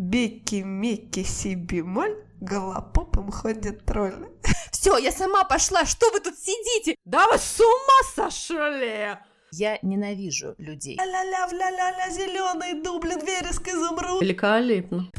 Беки, меки, си бемоль, голопопом ходят тролли. Все, я сама пошла, что вы тут сидите? Да вы с ума сошли! Я ненавижу людей. Ля-ля-ля, ля-ля-ля, зеленый дублин, вереск, изумруд. Великолепно.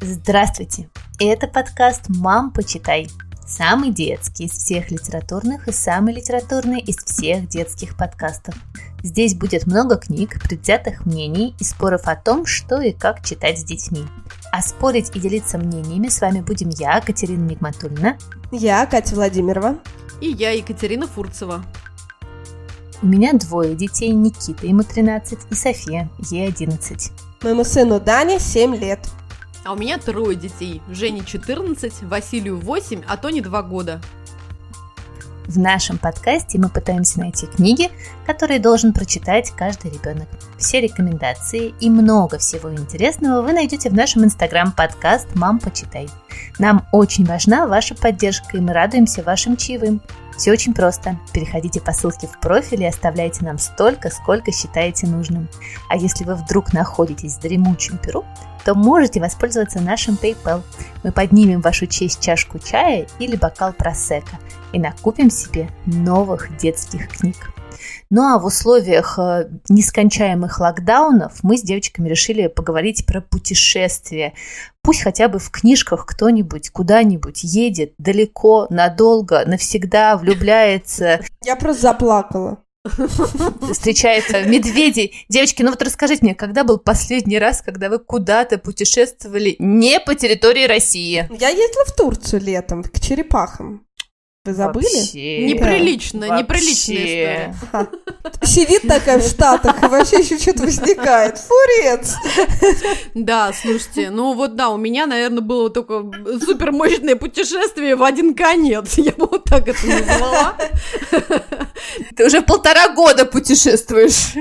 Здравствуйте! Это подкаст «Мам, почитай». Самый детский из всех литературных и самый литературный из всех детских подкастов. Здесь будет много книг, предвзятых мнений и споров о том, что и как читать с детьми. А спорить и делиться мнениями с вами будем я, Катерина Нигматульна. Я, Катя Владимирова. И я, Екатерина Фурцева. У меня двое детей, Никита, ему 13, и София, ей 11. Моему сыну Дане 7 лет. А у меня трое детей. Жене 14, Василию 8, а Тоне 2 года. В нашем подкасте мы пытаемся найти книги, которые должен прочитать каждый ребенок. Все рекомендации и много всего интересного вы найдете в нашем инстаграм-подкаст «Мам, почитай». Нам очень важна ваша поддержка, и мы радуемся вашим чаевым. Все очень просто. Переходите по ссылке в профиль и оставляйте нам столько, сколько считаете нужным. А если вы вдруг находитесь в дремучем перу, то можете воспользоваться нашим PayPal. Мы поднимем вашу честь чашку чая или бокал просека и накупим себе новых детских книг. Ну а в условиях э, нескончаемых локдаунов мы с девочками решили поговорить про путешествия. Пусть хотя бы в книжках кто-нибудь куда-нибудь едет далеко, надолго, навсегда влюбляется. Я просто заплакала. Встречается медведей. Девочки, ну вот расскажите мне, когда был последний раз, когда вы куда-то путешествовали не по территории России? Я ездила в Турцию летом, к черепахам. Вы забыли? Вообще. Неприлично, Вообще. неприличная история. Сидит такая в Штатах, и вообще еще что-то возникает. Фурец! Да, слушайте, ну вот да, у меня, наверное, было только супер мощное путешествие в один конец. Я бы вот так это назвала. Ты уже полтора года путешествуешь.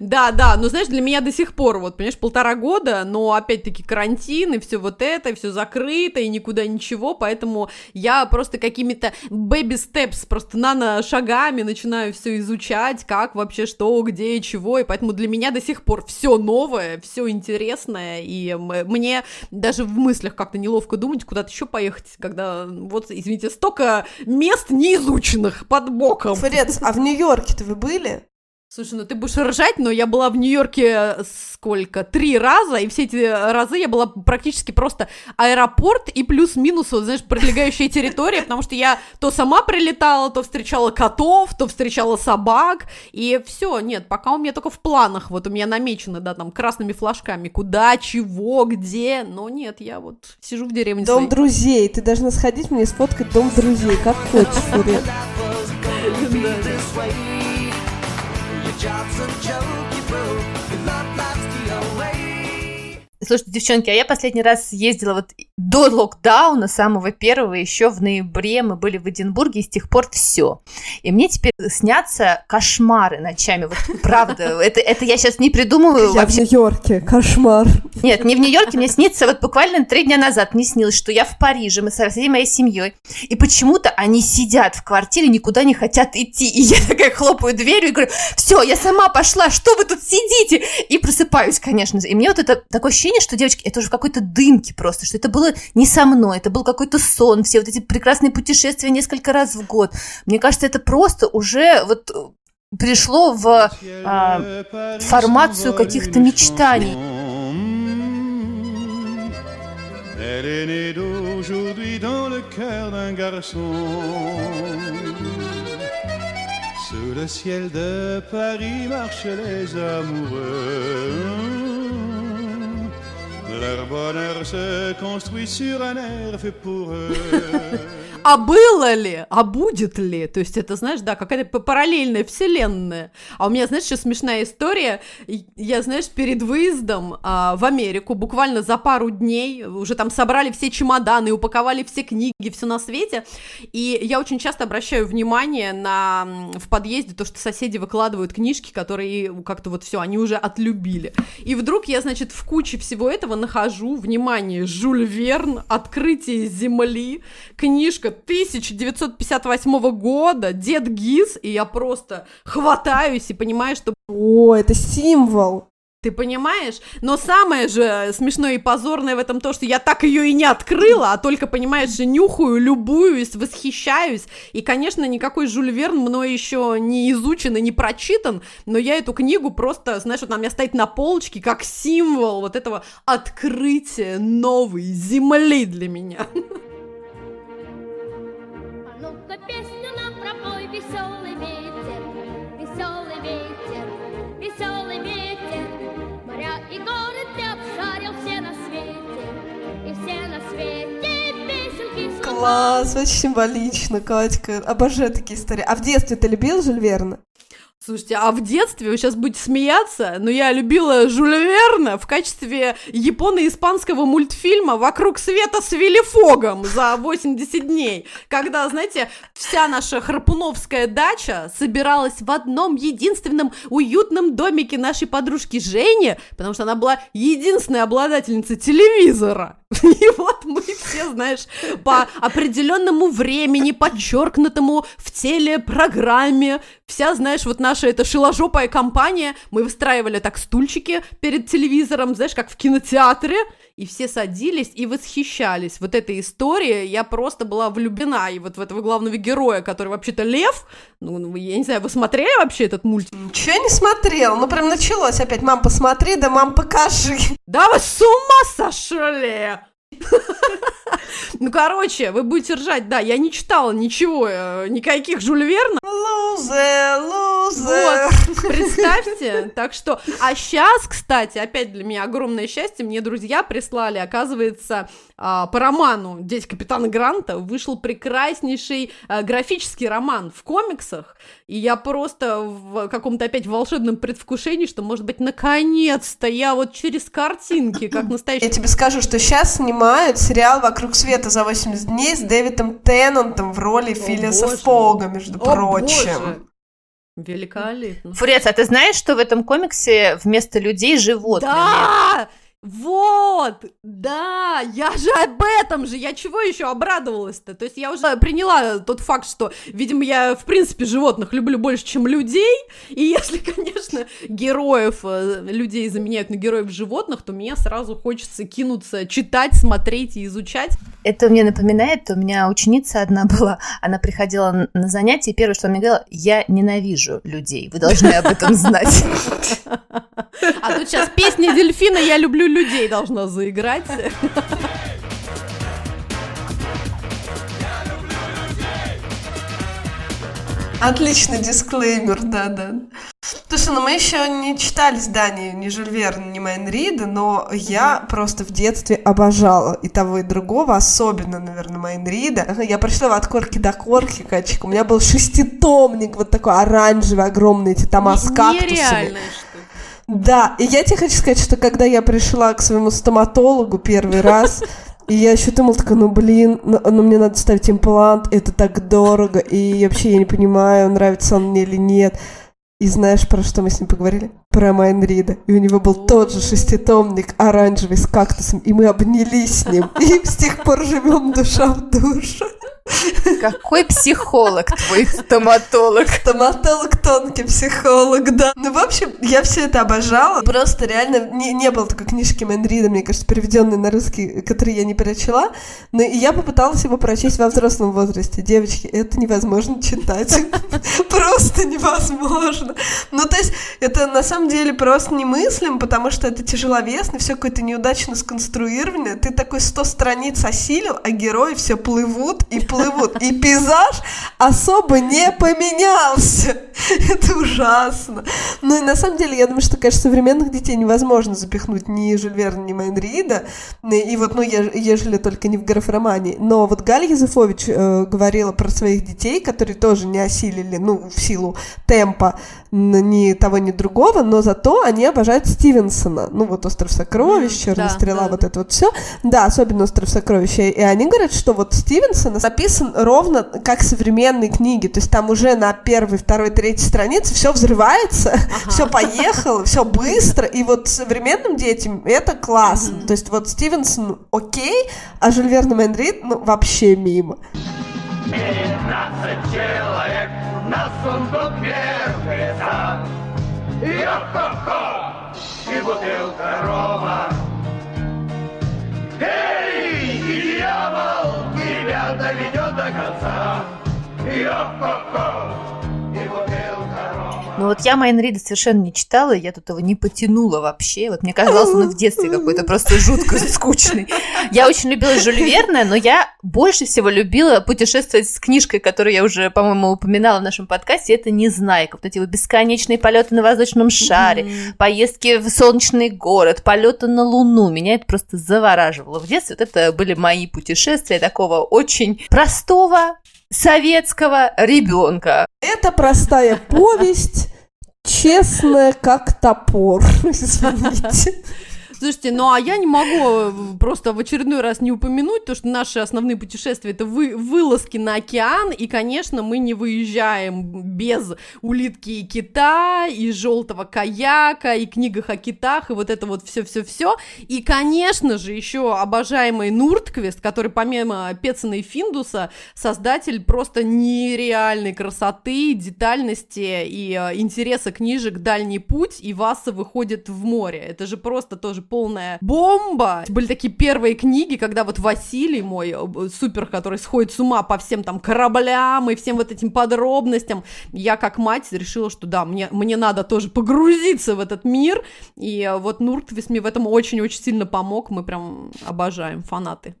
Да, да, но знаешь, для меня до сих пор, вот, понимаешь, полтора года, но опять-таки карантин и все вот это, и все закрыто, и никуда ничего, поэтому я просто какими-то baby steps, просто нано-шагами начинаю все изучать, как вообще что, где чего, и поэтому для меня до сих пор все новое, все интересное, и мне даже в мыслях как-то неловко думать, куда-то еще поехать, когда, вот, извините, столько мест неизученных под боком. Фурец, а в Нью-Йорке-то вы были? Слушай, ну ты будешь ржать, но я была в Нью-Йорке сколько? Три раза, и все эти разы я была практически просто аэропорт и плюс-минус, вот, знаешь, прилегающая территория, потому что я то сама прилетала, то встречала котов, то встречала собак, и все, нет, пока у меня только в планах, вот у меня намечено, да, там, красными флажками, куда, чего, где, но нет, я вот сижу в деревне Дом своей. друзей. Ты должна сходить мне сфоткать дом друзей. Как хочешь, be this way. Your job's a joke, you broke. Your love life. Слушайте, девчонки, а я последний раз ездила вот до локдауна, самого первого, еще в ноябре мы были в Эдинбурге, и с тех пор все. И мне теперь снятся кошмары ночами. Вот правда, это, это я сейчас не придумываю Я в вообще. Нью-Йорке. Кошмар. Нет, не в Нью-Йорке, мне снится, вот буквально три дня назад мне снилось, что я в Париже, мы со всей моей семьей, и почему-то они сидят в квартире, никуда не хотят идти, и я такая хлопаю дверью и говорю, все, я сама пошла, что вы тут сидите? И просыпаюсь, конечно, и мне вот это такое ощущение, что, девочки, это уже в какой-то дымке просто, что это было не со мной, это был какой-то сон, все вот эти прекрасные путешествия несколько раз в год. Мне кажется, это просто уже вот э, пришло в а, формацию каких-то мечтаний. Sous le ciel de Paris marchent les amoureux. Leur bonheur se construit sur un air fait pour eux. А было ли? А будет ли? То есть это, знаешь, да, какая-то параллельная вселенная. А у меня, знаешь, еще смешная история. Я, знаешь, перед выездом а, в Америку, буквально за пару дней, уже там собрали все чемоданы, упаковали все книги, все на свете. И я очень часто обращаю внимание на в подъезде то, что соседи выкладывают книжки, которые как-то вот все, они уже отлюбили. И вдруг я, значит, в куче всего этого нахожу, внимание, Жюль Верн, «Открытие Земли», книжка 1958 года, Дед Гиз, и я просто хватаюсь и понимаю, что О, это символ. Ты понимаешь? Но самое же смешное и позорное в этом то, что я так ее и не открыла, а только, понимаешь, нюхаю, любуюсь, восхищаюсь. И, конечно, никакой Жюль Верн мной еще не изучен и не прочитан, но я эту книгу просто, знаешь, вот она у меня стоит на полочке как символ вот этого открытия новой земли для меня. Класс, очень символично, Катька. Обожаю такие истории. А в детстве ты любил Жюль Верна? Слушайте, а в детстве, вы сейчас будете смеяться, но я любила Жюля Верна в качестве японо-испанского мультфильма «Вокруг света с Виллифогом» за 80 дней, когда, знаете, вся наша храпуновская дача собиралась в одном единственном уютном домике нашей подружки Жени, потому что она была единственной обладательницей телевизора. И вот мы все, знаешь, по определенному времени, подчеркнутому в телепрограмме, вся, знаешь, вот наша эта шиложопая компания, мы выстраивали так стульчики перед телевизором, знаешь, как в кинотеатре, и все садились и восхищались. Вот этой историей я просто была влюблена, и вот в этого главного героя, который вообще-то лев, ну, ну, я не знаю, вы смотрели вообще этот мультик? Ничего не смотрел. Ну, прям началось опять. Мам, посмотри, да мам, покажи. Да вы с ума сошли! Ну, короче, вы будете ржать, да, я не читала ничего, э, никаких Жюль Верна, Лузе, лузе. Вот, представьте, так что, а сейчас, кстати, опять для меня огромное счастье, мне друзья прислали, оказывается, по роману «Дети капитана Гранта» вышел прекраснейший а, графический роман в комиксах, и я просто в каком-то опять волшебном предвкушении, что, может быть, наконец-то я вот через картинки, как Я настоящий... тебе скажу, что сейчас снимают сериал «Вокруг света за 80 дней» с Дэвидом Теннантом в роли Филиса боже. Фога, между О, прочим. боже! Великолепно. Фурец, а ты знаешь, что в этом комиксе вместо людей животные? Да! Вот, да, я же об этом же, я чего еще обрадовалась-то? То есть я уже приняла тот факт, что, видимо, я, в принципе, животных люблю больше, чем людей, и если, конечно, героев э, людей заменяют на героев животных, то мне сразу хочется кинуться читать, смотреть и изучать. Это мне напоминает, у меня ученица одна была, она приходила на занятия, и первое, что она мне говорила, я ненавижу людей, вы должны об этом знать. А тут сейчас песня Дельфина «Я люблю людей» должна заиграть. Отличный дисклеймер, да-да. Слушай, ну мы еще не читали здание ни Жюль Верна, ни Майн Рида, но я просто в детстве обожала и того, и другого, особенно, наверное, Майн Рида. Я прочитала от корки до корки, Катчик. У меня был шеститомник, вот такой оранжевый, огромный, эти тома с кактусами. Нереальная штука. Да, и я тебе хочу сказать, что когда я пришла к своему стоматологу первый раз, и я еще думала, такая, ну блин, ну, ну, мне надо ставить имплант, это так дорого, и вообще я не понимаю, нравится он мне или нет. И знаешь, про что мы с ним поговорили? Про Майн Рида. И у него был тот же шеститомник оранжевый с кактусом, и мы обнялись с ним. И с тех пор живем душа в душу. Какой психолог твой стоматолог? Стоматолог, тонкий психолог, да. Ну, в общем, я все это обожала. Просто реально не, не было такой книжки Мэнрида, мне кажется, переведенной на русский, которую я не прочла. Но и я попыталась его прочесть во взрослом возрасте. Девочки, это невозможно читать. Просто невозможно. Ну, то есть, это на самом деле просто немыслим, потому что это тяжеловесно, все какое-то неудачно сконструированное. Ты такой 100 страниц осилил, а герои все плывут и плывут. И пейзаж особо не поменялся. Это ужасно. Ну и на самом деле, я думаю, что, конечно, современных детей невозможно запихнуть ни Жюль Верна, ни Майн Рида. И вот, ну, ежели только не в графромании. Но вот Галя Юзефович э, говорила про своих детей, которые тоже не осилили, ну, в силу темпа ни того, ни другого, но зато они обожают Стивенсона. Ну, вот «Остров сокровищ», «Черная да, стрела», да, вот да. это вот все. Да, особенно «Остров сокровищ». И они говорят, что вот Стивенсон написан ровно как современные книги. То есть там уже на первой, второй, третьей странице все взрывается, все поехало, все быстро. И вот современным детям это классно. То есть вот Стивенсон окей, а Жюль Верн и ну, вообще мимо. Пятнадцать человек на сундук вешается. Йо-хо-хо! И бутылка рома. Ну вот я Майн Рида совершенно не читала, я тут его не потянула вообще. Вот мне казалось, он в детстве какой-то просто жутко скучный. Я очень любила Жюль Верна, но я больше всего любила путешествовать с книжкой, которую я уже, по-моему, упоминала в нашем подкасте. Это «Незнайка». Вот эти вот бесконечные полеты на воздушном шаре, поездки в солнечный город, полеты на Луну. Меня это просто завораживало. В детстве вот это были мои путешествия такого очень простого советского ребенка. Это простая повесть, честная, как топор. Извините. Слушайте, ну а я не могу просто в очередной раз не упомянуть то, что наши основные путешествия это вы, вылазки на океан, и, конечно, мы не выезжаем без улитки и кита, и желтого каяка, и книгах о китах, и вот это вот все-все-все. И, конечно же, еще обожаемый Нуртквест, который помимо Пецина и Финдуса, создатель просто нереальной красоты, детальности и э, интереса книжек «Дальний путь», и Васа выходит в море. Это же просто тоже полная бомба. Были такие первые книги, когда вот Василий мой, э, супер, который сходит с ума по всем там кораблям и всем вот этим подробностям, я как мать решила, что да, мне, мне надо тоже погрузиться в этот мир, и э, вот Нуртвис мне в этом очень-очень сильно помог, мы прям обожаем, фанаты.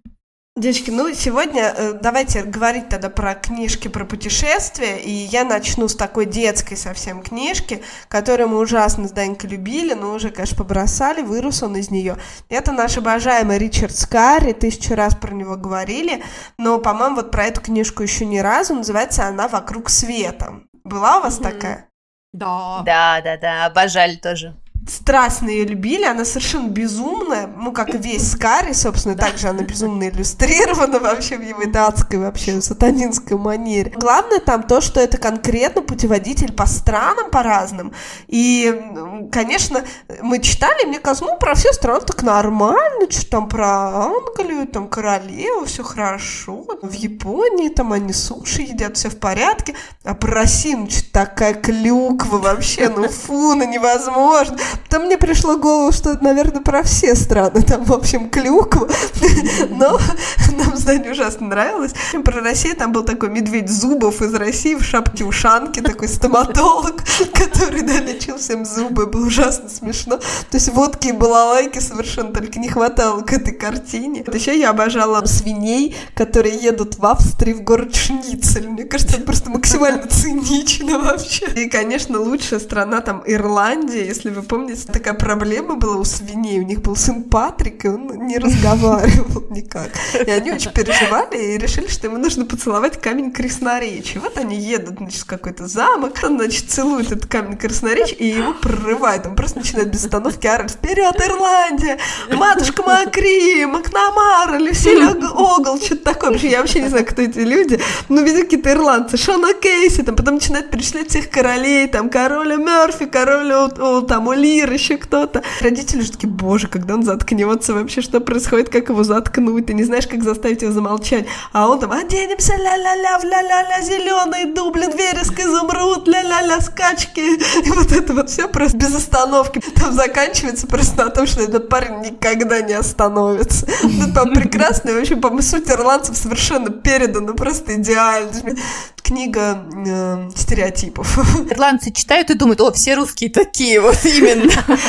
Девочки, ну сегодня э, давайте говорить тогда про книжки про путешествия, и я начну с такой детской совсем книжки, которую мы ужасно с Данькой любили, но уже, конечно, побросали, вырос он из нее. Это наш обожаемый Ричард Скарри, тысячу раз про него говорили, но, по-моему, вот про эту книжку еще ни разу, называется она «Вокруг света». Была у вас такая? Да. Да, да, да, обожали тоже. Страстно ее любили, она совершенно безумная, ну, как и весь Скари, собственно, также она безумно иллюстрирована вообще в его датской, вообще сатанинской манере. Главное там то, что это конкретно путеводитель по странам, по разным, и, конечно, мы читали, мне казалось, ну, про все страны так нормально, что там про Англию, там королеву, все хорошо, в Японии там они суши едят, все в порядке, а про Россию, ну, что такая клюква вообще, ну, фу, ну, невозможно. Там мне пришло в голову, что это, наверное, про все страны. Там, в общем, клюква. Но нам здание ужасно нравилось. Про Россию там был такой медведь Зубов из России в шапке-ушанке, такой стоматолог, который, да, лечил всем зубы. Было ужасно смешно. То есть водки и балалайки совершенно только не хватало к этой картине. Вот Еще я обожала свиней, которые едут в Австрию в город Шницель. Мне кажется, это просто максимально цинично вообще. И, конечно, лучшая страна там Ирландия, если вы помните, такая проблема была у свиней. У них был сын Патрик, и он не разговаривал никак. И они очень переживали и решили, что ему нужно поцеловать камень красноречия. Вот они едут, значит, в какой-то замок, он, значит, целует этот камень красноречия, и его прорывает. Он просто начинает без остановки орать «Вперед, Ирландия! Матушка Макри! Макнамара! Люсиль Огл!» Что-то такое. Вообще, я вообще не знаю, кто эти люди. Ну, видимо, какие-то ирландцы. Шона Кейси, там потом начинают перечислять всех королей, там, короля Мерфи, короля, о, о, там, Олир, еще кто-то. Родители же такие, боже, когда он заткнется вообще, что происходит, как его заткнуть, ты не знаешь, как заставить его замолчать. А он там, оденемся, ля-ля-ля, в ля-ля-ля, зеленый дублин, вереск, изумруд, ля-ля-ля, скачки. И вот это вот все просто без остановки. Там заканчивается просто на том, что этот парень никогда не остановится. Это там прекрасно, и вообще, по-моему, суть ирландцев совершенно передана просто идеально. Книга э, стереотипов. Ирландцы читают и думают, о, все русские такие, вот именно.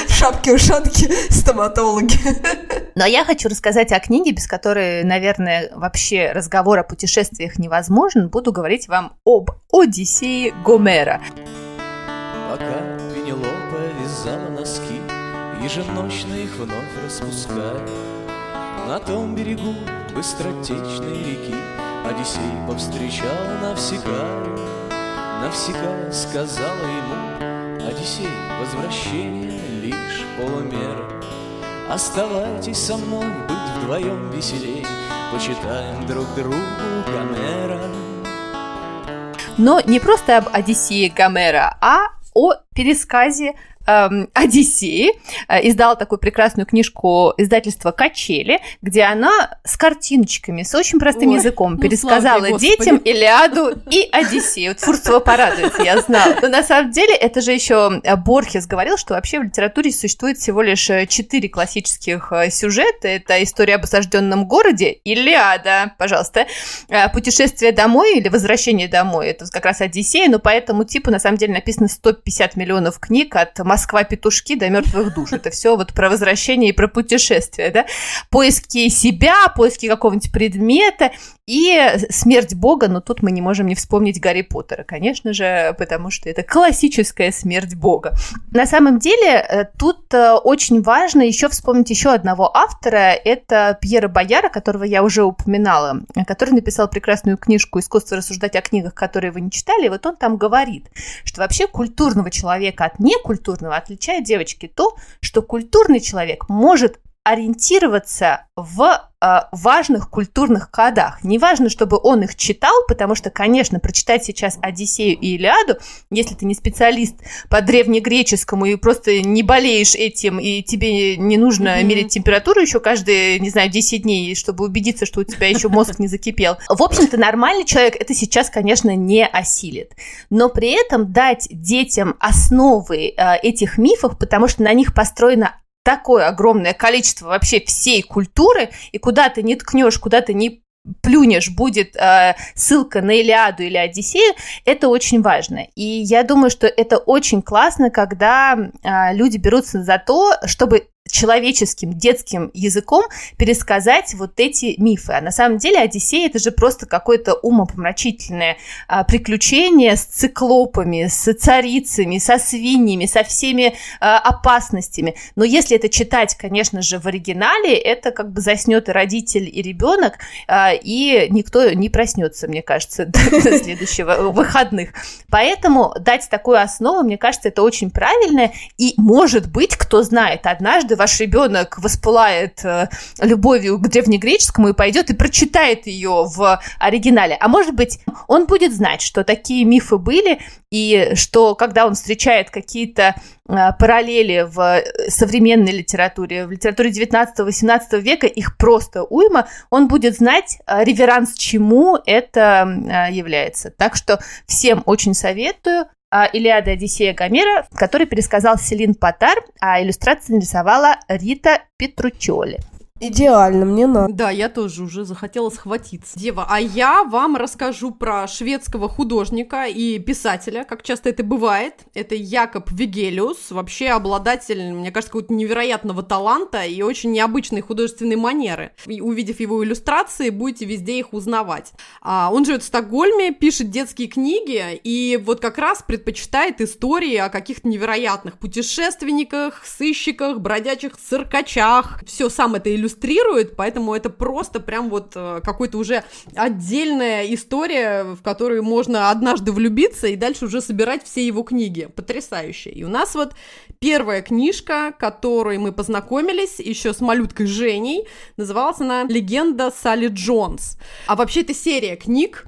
Шапки-ушанки, стоматологи. Но я хочу рассказать о книге, без которой, наверное, вообще разговор о путешествиях невозможен. Буду говорить вам об Одиссее Гомера. Пока Пенелопа вязала носки, Еженочно их вновь распуская, На том берегу быстротечной реки Одиссей повстречал Навсекая. Навсекая сказала ему, Одиссей, возвращение лишь полумера. Оставайтесь со мной, быть вдвоем веселей, Почитаем друг другу Гомера. Но не просто об Одиссее Гомера, а о пересказе эм, Одиссеи, э, издала такую прекрасную книжку издательства «Качели», где она с картиночками, с очень простым Ой, языком ну, пересказала детям Господи. Илиаду и Одиссею. Вот Фурцева порадуется, я знала. Но на самом деле это же еще Борхес говорил, что вообще в литературе существует всего лишь э, четыре классических э, сюжета. Это история об осажденном городе, Илиада, пожалуйста, э, путешествие домой или возвращение домой, это как раз Одиссея, но по этому типу на самом деле написано 150 миллионов книг от Москва-петушки до мертвых душ. Это все вот про возвращение и про путешествие, да? Поиски себя, поиски какого-нибудь предмета и смерть Бога, но тут мы не можем не вспомнить Гарри Поттера, конечно же, потому что это классическая смерть Бога. На самом деле, э, тут э, очень важно еще вспомнить еще одного автора, это Пьера Бояра, которого я уже упоминала, который написал прекрасную книжку «Искусство рассуждать о книгах, которые вы не читали», и вот он там говорит, что вообще культурного человека от некультурного отличает, девочки, то, что культурный человек может ориентироваться в э, важных культурных кодах. Не важно, чтобы он их читал, потому что, конечно, прочитать сейчас Одиссею и Илиаду, если ты не специалист по древнегреческому и просто не болеешь этим, и тебе не нужно Мгм. мерить температуру еще каждые, не знаю, 10 дней, чтобы убедиться, что у тебя еще мозг не закипел. В общем-то, нормальный человек это сейчас, конечно, не осилит. Но при этом дать детям основы э, этих мифов, потому что на них построена такое огромное количество вообще всей культуры, и куда ты не ткнешь, куда ты не плюнешь, будет э, ссылка на Илиаду или Одиссею, это очень важно. И я думаю, что это очень классно, когда э, люди берутся за то, чтобы человеческим детским языком пересказать вот эти мифы. А на самом деле Одиссея это же просто какое-то умопомрачительное а, приключение с циклопами, с царицами, со свиньями, со всеми а, опасностями. Но если это читать, конечно же, в оригинале, это как бы заснет и родитель, и ребенок, а, и никто не проснется, мне кажется, до, до следующего выходных. Поэтому дать такую основу, мне кажется, это очень правильно. И, может быть, кто знает, однажды ваш ребенок воспылает э, любовью к древнегреческому и пойдет и прочитает ее в оригинале. А может быть, он будет знать, что такие мифы были, и что когда он встречает какие-то э, параллели в э, современной литературе, в литературе 19-18 века, их просто уйма, он будет знать, реверанс чему это является. Так что всем очень советую. А, Илиада Одиссея Гомера, который пересказал Селин Патар, а иллюстрации нарисовала Рита Петручоли. Идеально, мне надо. Да, я тоже уже захотела схватиться. Дева, а я вам расскажу про шведского художника и писателя, как часто это бывает. Это Якоб Вигелиус, вообще обладатель, мне кажется, какого-то невероятного таланта и очень необычной художественной манеры. И увидев его иллюстрации, будете везде их узнавать. А, он живет в Стокгольме, пишет детские книги и вот как раз предпочитает истории о каких-то невероятных путешественниках, сыщиках, бродячих циркачах. Все сам это иллюстрирует, поэтому это просто прям вот э, какой-то уже отдельная история, в которую можно однажды влюбиться и дальше уже собирать все его книги. Потрясающе. И у нас вот первая книжка, которой мы познакомились еще с малюткой Женей, называлась она «Легенда Салли Джонс». А вообще это серия книг,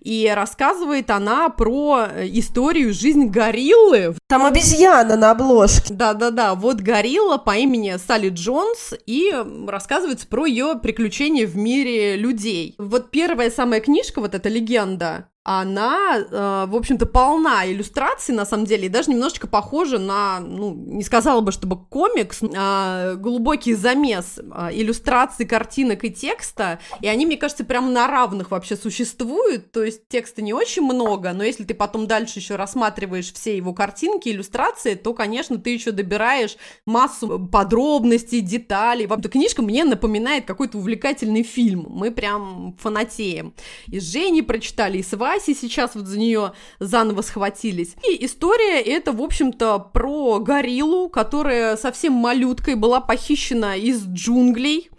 и рассказывает она про э, историю, жизнь гориллы Там обезьяна на обложке. да-да-да, вот горилла по имени Салли Джонс, и рассказывается про ее приключения в мире людей. Вот первая самая книжка, вот эта легенда, она, э, в общем-то, полна иллюстраций, на самом деле, и даже немножечко похожа на, ну, не сказала бы, чтобы комикс, а глубокий замес а, иллюстраций, картинок и текста, и они, мне кажется, прям на равных вообще существуют, то есть текста не очень много, но если ты потом дальше еще рассматриваешь все его картинки, иллюстрации, то, конечно, ты еще добираешь массу подробностей, деталей. Эта книжка мне напоминает какой-то увлекательный фильм, мы прям фанатеем. И с Женей прочитали, и с Васей сейчас вот за нее заново схватились. И история это, в общем-то, про гориллу, которая совсем малюткой была похищена из джунглей,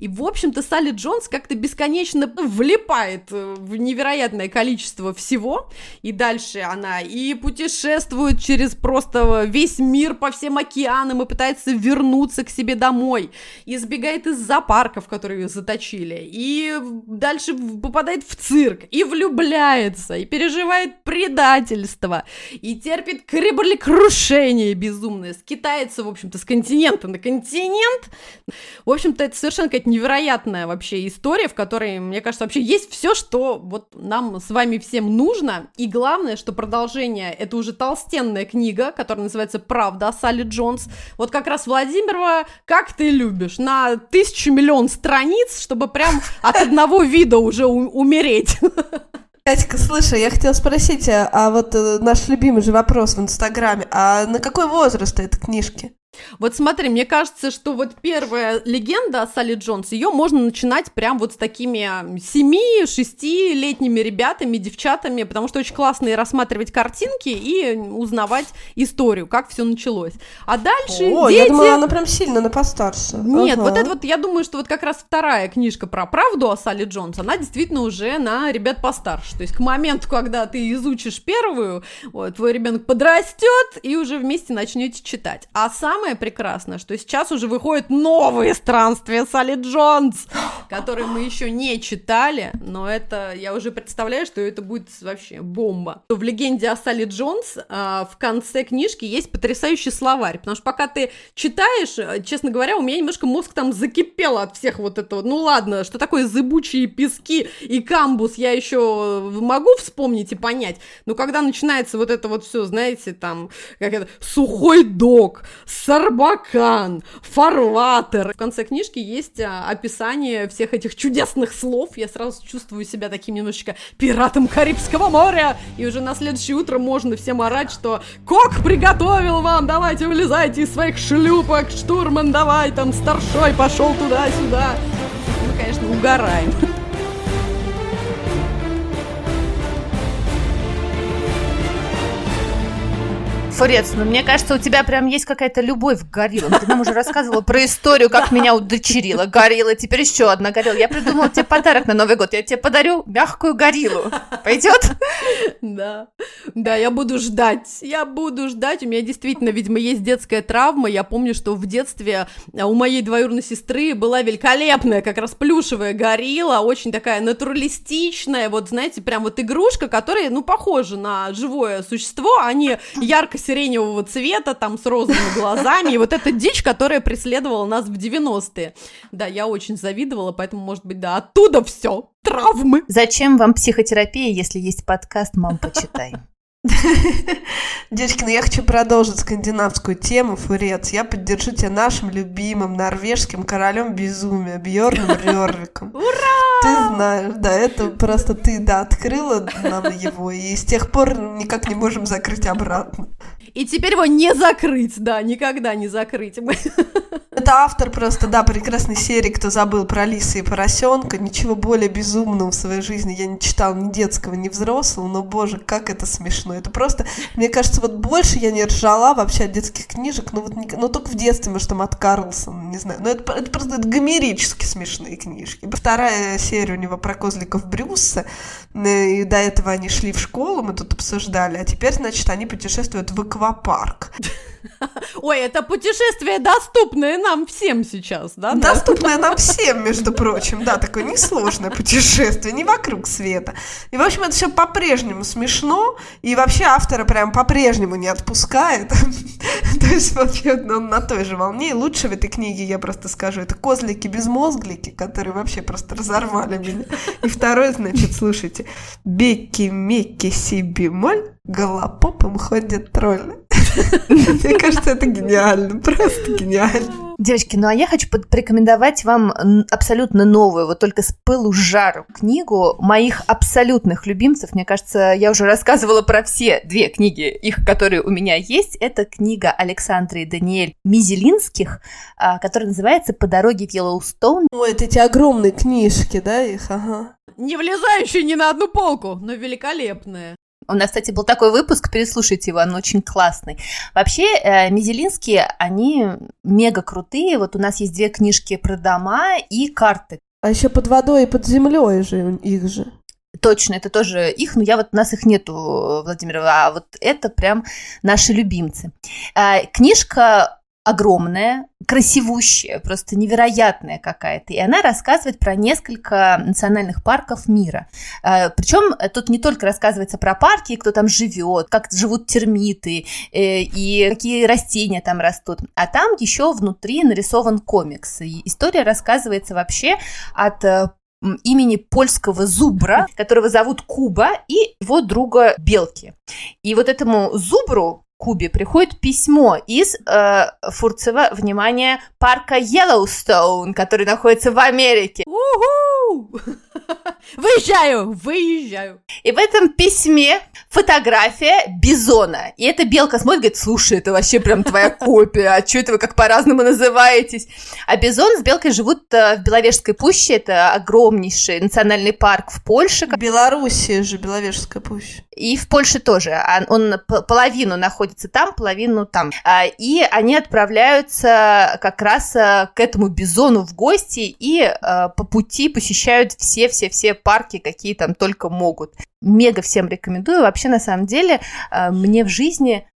И, в общем-то, Салли Джонс как-то бесконечно влипает э, в невероятное количество всего. И дальше она и путешествует через просто весь мир по всем океанам и пытается вернуться к себе домой. И сбегает из зоопарков, которые ее заточили. И дальше попадает в цирк. И влюбляется. И переживает предательство. И терпит крушение безумное. Скитается, в общем-то, с континента на континент. В общем-то, это совершенно какая-то невероятная вообще история, в которой, мне кажется, вообще есть все, что вот нам с вами всем нужно. И главное, что продолжение, это уже толстенная книга, которая называется «Правда о Салли Джонс». Вот как раз Владимирова «Как ты любишь?» на тысячу миллион страниц, чтобы прям от одного вида уже умереть. Катька, слушай, я хотела спросить, а, а вот э, наш любимый же вопрос в Инстаграме, а на какой возраст этой книжки? Вот смотри, мне кажется, что вот первая легенда о Салли Джонс, ее можно начинать прям вот с такими 7-6-летними ребятами, девчатами, потому что очень классно и рассматривать картинки и узнавать историю, как все началось. А дальше О, дети... я думала, она прям сильно на постарше. Нет, ага. вот это вот, я думаю, что вот как раз вторая книжка про правду о Салли Джонс, она действительно уже на ребят постарше. То есть к моменту, когда ты изучишь первую, вот, твой ребенок подрастет и уже вместе начнете читать. А самое самое прекрасное, что сейчас уже выходят новые странствия Салли Джонс, которые мы еще не читали, но это, я уже представляю, что это будет вообще бомба. В легенде о Салли Джонс а, в конце книжки есть потрясающий словарь, потому что пока ты читаешь, э, честно говоря, у меня немножко мозг там закипел от всех вот этого. Ну ладно, что такое зыбучие пески и камбус, я еще могу вспомнить и понять, но когда начинается вот это вот все, знаете, там, как это, сухой док, Сарбакан, Фарватер. В конце книжки есть а, описание всех этих чудесных слов. Я сразу чувствую себя таким немножечко пиратом Карибского моря. И уже на следующее утро можно всем орать, что Кок приготовил вам, давайте вылезайте из своих шлюпок, штурман давай, там старшой пошел туда-сюда. Мы, конечно, угораем. Фурец, ну мне кажется, у тебя прям есть какая-то любовь к гориллам. Ты нам уже рассказывала про историю, как меня удочерила горилла. Теперь еще одна горилла. Я придумала тебе подарок на Новый год. Я тебе подарю мягкую гориллу. Пойдет? Да. Да, я буду ждать. Я буду ждать. У меня действительно, видимо, есть детская травма. Я помню, что в детстве а, у моей двоюродной сестры была великолепная как раз плюшевая горилла, очень такая натуралистичная, вот, знаете, прям вот игрушка, которая, ну, похожа на живое существо. Они ярко сиреневого цвета, там с розовыми глазами, и вот эта дичь, которая преследовала нас в 90-е. Да, я очень завидовала, поэтому, может быть, да, оттуда все, травмы. Зачем вам психотерапия, если есть подкаст «Мам, почитай»? Девочки, ну я хочу продолжить скандинавскую тему, Фурец. Я поддержу тебя нашим любимым норвежским королем безумия, Бьорном Рёрвиком. Ура! Ты знаешь, да, это просто ты, да, открыла нам его, и с тех пор никак не можем закрыть обратно. И теперь его не закрыть, да, никогда не закрыть. Это автор просто, да, прекрасной серии «Кто забыл про лиса и поросенка». Ничего более безумного в своей жизни я не читал ни детского, ни взрослого, но, боже, как это смешно. Это просто, мне кажется, вот больше я не ржала вообще от детских книжек, ну вот, ну только в детстве, может, там от Карлсона, не знаю. Но это, это просто это гомерически смешные книжки. Вторая серия у него про козликов Брюса, и до этого они шли в школу, мы тут обсуждали, а теперь, значит, они путешествуют в аквапарк. Ой, это путешествие доступное нам всем сейчас, да? Доступное нам всем, между прочим, да, такое несложное путешествие, не вокруг света. И, в общем, это все по-прежнему смешно, и вообще автора прям по-прежнему не отпускает. То есть вообще он на той же волне. И лучше в этой книге, я просто скажу, это козлики-безмозглики, которые вообще просто разорвали меня. И второй, значит, слушайте, Бекки-мекки си бемоль, голопопом ходят тролли. Мне кажется, это гениально, просто гениально. Девочки, ну а я хочу порекомендовать вам абсолютно новую, вот только с пылу жару книгу моих абсолютных любимцев. Мне кажется, я уже рассказывала про все две книги, их, которые у меня есть. Это книга Александры и Даниэль Мизелинских, а, которая называется «По дороге в Йеллоустоун». Ой, это эти огромные книжки, да, их, ага. Не влезающие ни на одну полку, но великолепные. У нас, кстати, был такой выпуск, переслушайте его, он очень классный. Вообще, э, Мизелинские, они мега крутые. Вот у нас есть две книжки про дома и карты. А еще под водой и под землей же их же. Точно, это тоже их, но я вот у нас их нету, Владимир, а вот это прям наши любимцы. А, Книжка огромная, красивущая, просто невероятная какая-то. И она рассказывает про несколько национальных парков мира. Причем тут не только рассказывается про парки, кто там живет, как живут термиты э, и какие растения там растут. А там еще внутри нарисован комикс. И история рассказывается вообще от э, имени польского зубра, которого зовут Куба, и его друга Белки. И вот этому зубру Кубе приходит письмо из э, Фурцева, внимание, парка Йеллоустоун, который находится в Америке. Уху! Выезжаю, выезжаю. И в этом письме фотография бизона. И эта белка смотрит, говорит, слушай, это вообще прям твоя копия, а что это вы как по-разному называетесь? А бизон с белкой живут э, в Беловежской пуще, это огромнейший национальный парк в Польше. В Белоруссии же Беловежская пуща. И в Польше тоже. Он половину находится там, половину там. А, И они отправляются как раз э, к этому бизону в гости и э, по пути посещают все-все-все парки, какие там только могут. Мега всем рекомендую. Вообще, на самом деле, э, мне в жизни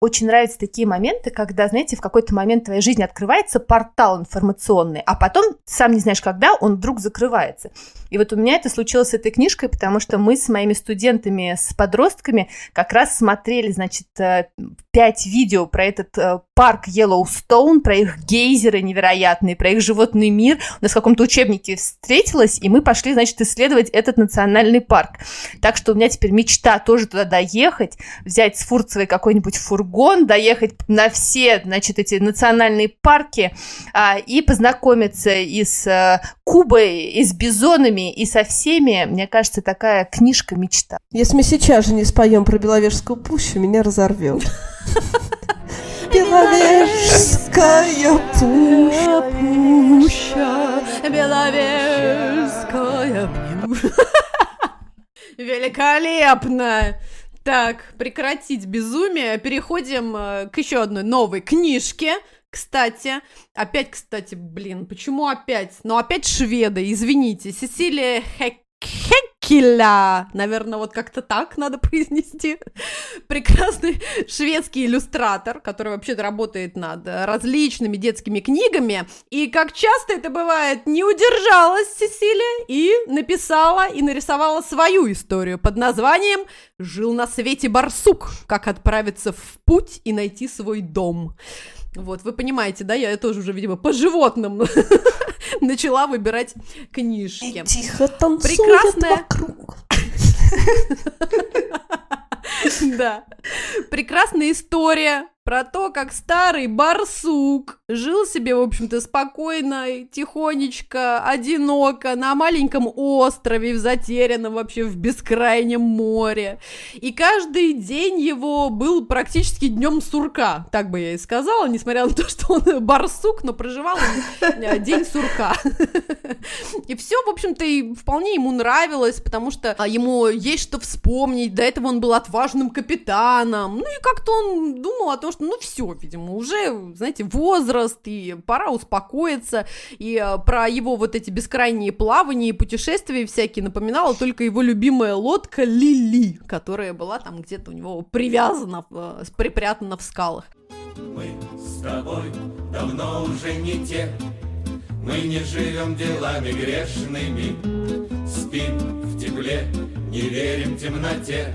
очень нравятся такие моменты, когда, знаете, в какой-то момент твоей жизни открывается портал информационный, а потом, сам не знаешь, когда он вдруг закрывается. И вот у меня это случилось с этой книжкой, потому что мы с моими студентами, с подростками как раз смотрели, значит, э, пять видео про этот э, парк Йеллоустоун, про их гейзеры невероятные, про их животный мир. У нас в каком-то учебнике встретилось, и мы пошли, значит, исследовать этот национальный парк. Так что у меня теперь мечта тоже туда доехать, взять с Фурцевой какой-нибудь фургон, доехать на все, значит, эти национальные парки а, и познакомиться и с э, Кубой, и с бизонами, и со всеми. Мне кажется, такая книжка мечта. Если мы сейчас же не споем про Беловежскую пущу, меня разорвет. Беловежская пуща. Пуща, Беловежская пуща. Великолепно! Так, прекратить безумие. Переходим э, к еще одной новой книжке. Кстати, опять, кстати, блин, почему опять? Ну, опять шведы, извините. Сесилия Хек- Хеккеля, наверное, вот как-то так надо произнести. Прекрасный шведский иллюстратор, который вообще-то работает над различными детскими книгами. И как часто это бывает, не удержалась Сесилия и написала и нарисовала свою историю под названием «Жил на свете барсук. Как отправиться в путь и найти свой дом». Вот, вы понимаете, да, я тоже уже, видимо, по животным начала выбирать книжки. Тихо танцует Прекрасная. вокруг. Да. Прекрасная история про то, как старый барсук жил себе, в общем-то, спокойно, тихонечко, одиноко, на маленьком острове, в затерянном вообще в бескрайнем море. И каждый день его был практически днем сурка, так бы я и сказала, несмотря на то, что он барсук, но проживал э, день сурка. И все, в общем-то, и вполне ему нравилось, потому что а, ему есть что вспомнить. До этого он был отважным капитаном. Ну и как-то он думал о том, что ну все, видимо, уже, знаете, возраст, и пора успокоиться. И а, про его вот эти бескрайние плавания и путешествия всякие напоминала только его любимая лодка Лили, которая была там где-то у него привязана, э, припрятана в скалах. Мы с тобой давно уже не те, Мы не живем делами грешными, Спим в тепле, не верим темноте,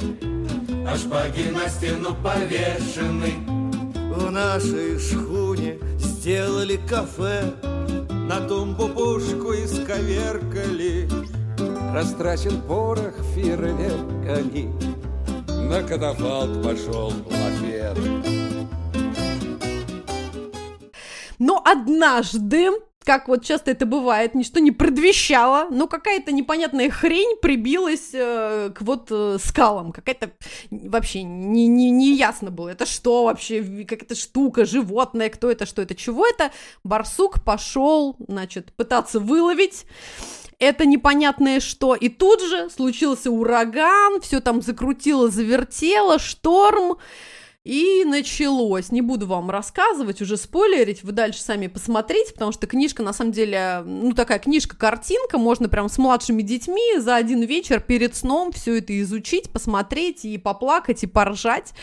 А шпаги на стену повешены. В нашей шхуне сделали кафе, На тумбу пушку исковеркали. Растрачен порох фейерверками, На катафалк пошел лафет. Но однажды, как вот часто это бывает, ничто не предвещало, но какая-то непонятная хрень прибилась э, к вот э, скалам. Какая-то вообще не, не, не ясно было, это что вообще, какая-то штука, животное, кто это, что это, чего это. Барсук пошел, значит, пытаться выловить это непонятное что. И тут же случился ураган, все там закрутило, завертело, шторм. И началось. Не буду вам рассказывать, уже спойлерить, вы дальше сами посмотрите, потому что книжка, на самом деле, ну, такая книжка-картинка, можно прям с младшими детьми за один вечер перед сном все это изучить, посмотреть и поплакать, и поржать.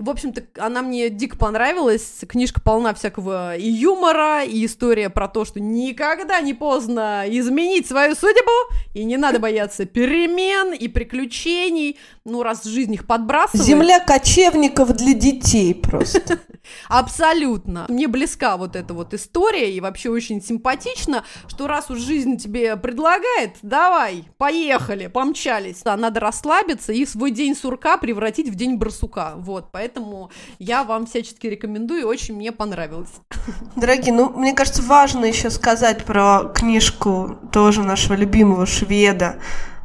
В общем-то, она мне дико понравилась. Книжка полна всякого и юмора, и история про то, что никогда не поздно изменить свою судьбу, и не надо бояться перемен и приключений. Ну, раз жизнь их подбрасывает. Земля кочевников для детей просто. Абсолютно. Мне близка вот эта вот история, и вообще очень симпатично, что раз уж жизнь тебе предлагает, давай, поехали, помчались. Да, надо расслабиться и свой день сурка превратить в день барсука. Вот, поэтому я вам всячески рекомендую, очень мне понравилось. Дорогие, ну, мне кажется, важно еще сказать про книжку тоже нашего любимого шведа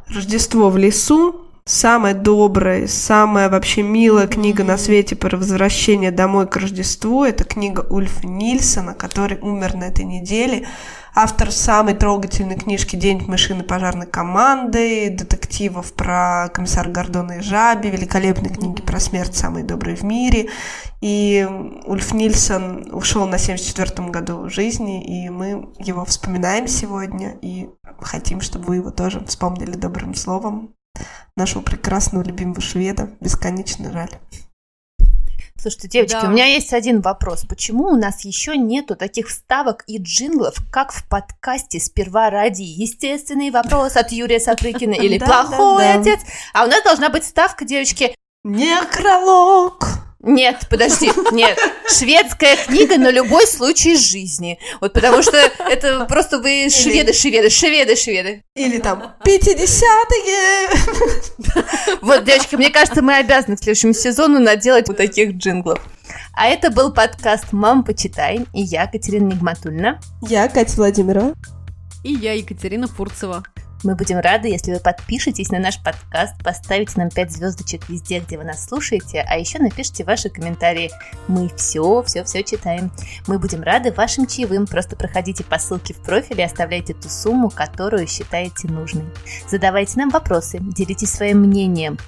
«Рождество в лесу», самая добрая, самая вообще милая книга на свете про возвращение домой к Рождеству. Это книга Ульфа Нильсона, который умер на этой неделе. Автор самой трогательной книжки «День мышиной пожарной команды», детективов про комиссар Гордона и Жаби, великолепной книги про смерть самой доброй в мире. И Ульф Нильсон ушел на 74-м году жизни, и мы его вспоминаем сегодня, и хотим, чтобы вы его тоже вспомнили добрым словом нашего прекрасного любимого шведа. Бесконечно жаль. Слушайте, девочки, Да. у меня есть один вопрос. Почему у нас еще нету таких вставок и джинглов, как в подкасте «Сперва ради естественный вопрос» от Юрия Сапрыкина или «Плохой отец»? А у нас должна быть ставка, девочки, Некролог! Нет, подожди, нет. Шведская книга на любой случай жизни. Вот потому что это просто вы шведы, шведы, шведы, шведы. Или там 50-е! Вот, девочки, мне кажется, мы обязаны к следующему сезону наделать вот таких джинглов. А это был подкаст «Мам, почитай» и я, Катерина Нигматульна. Я Катя Владимирова. И я, Екатерина Фурцева. Мы будем рады, если вы подпишетесь на наш подкаст, поставите нам 5 звездочек везде, где вы нас слушаете, а еще напишите ваши комментарии. Мы все, все, все читаем. Мы будем рады вашим чаевым. Просто проходите по ссылке в профиле и оставляйте ту сумму, которую считаете нужной. Задавайте нам вопросы, делитесь своим мнением.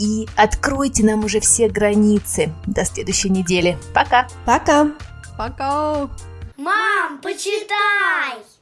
И откройте нам уже все границы. До следующей недели. Пока! Пока! Пока! Мам, почитай!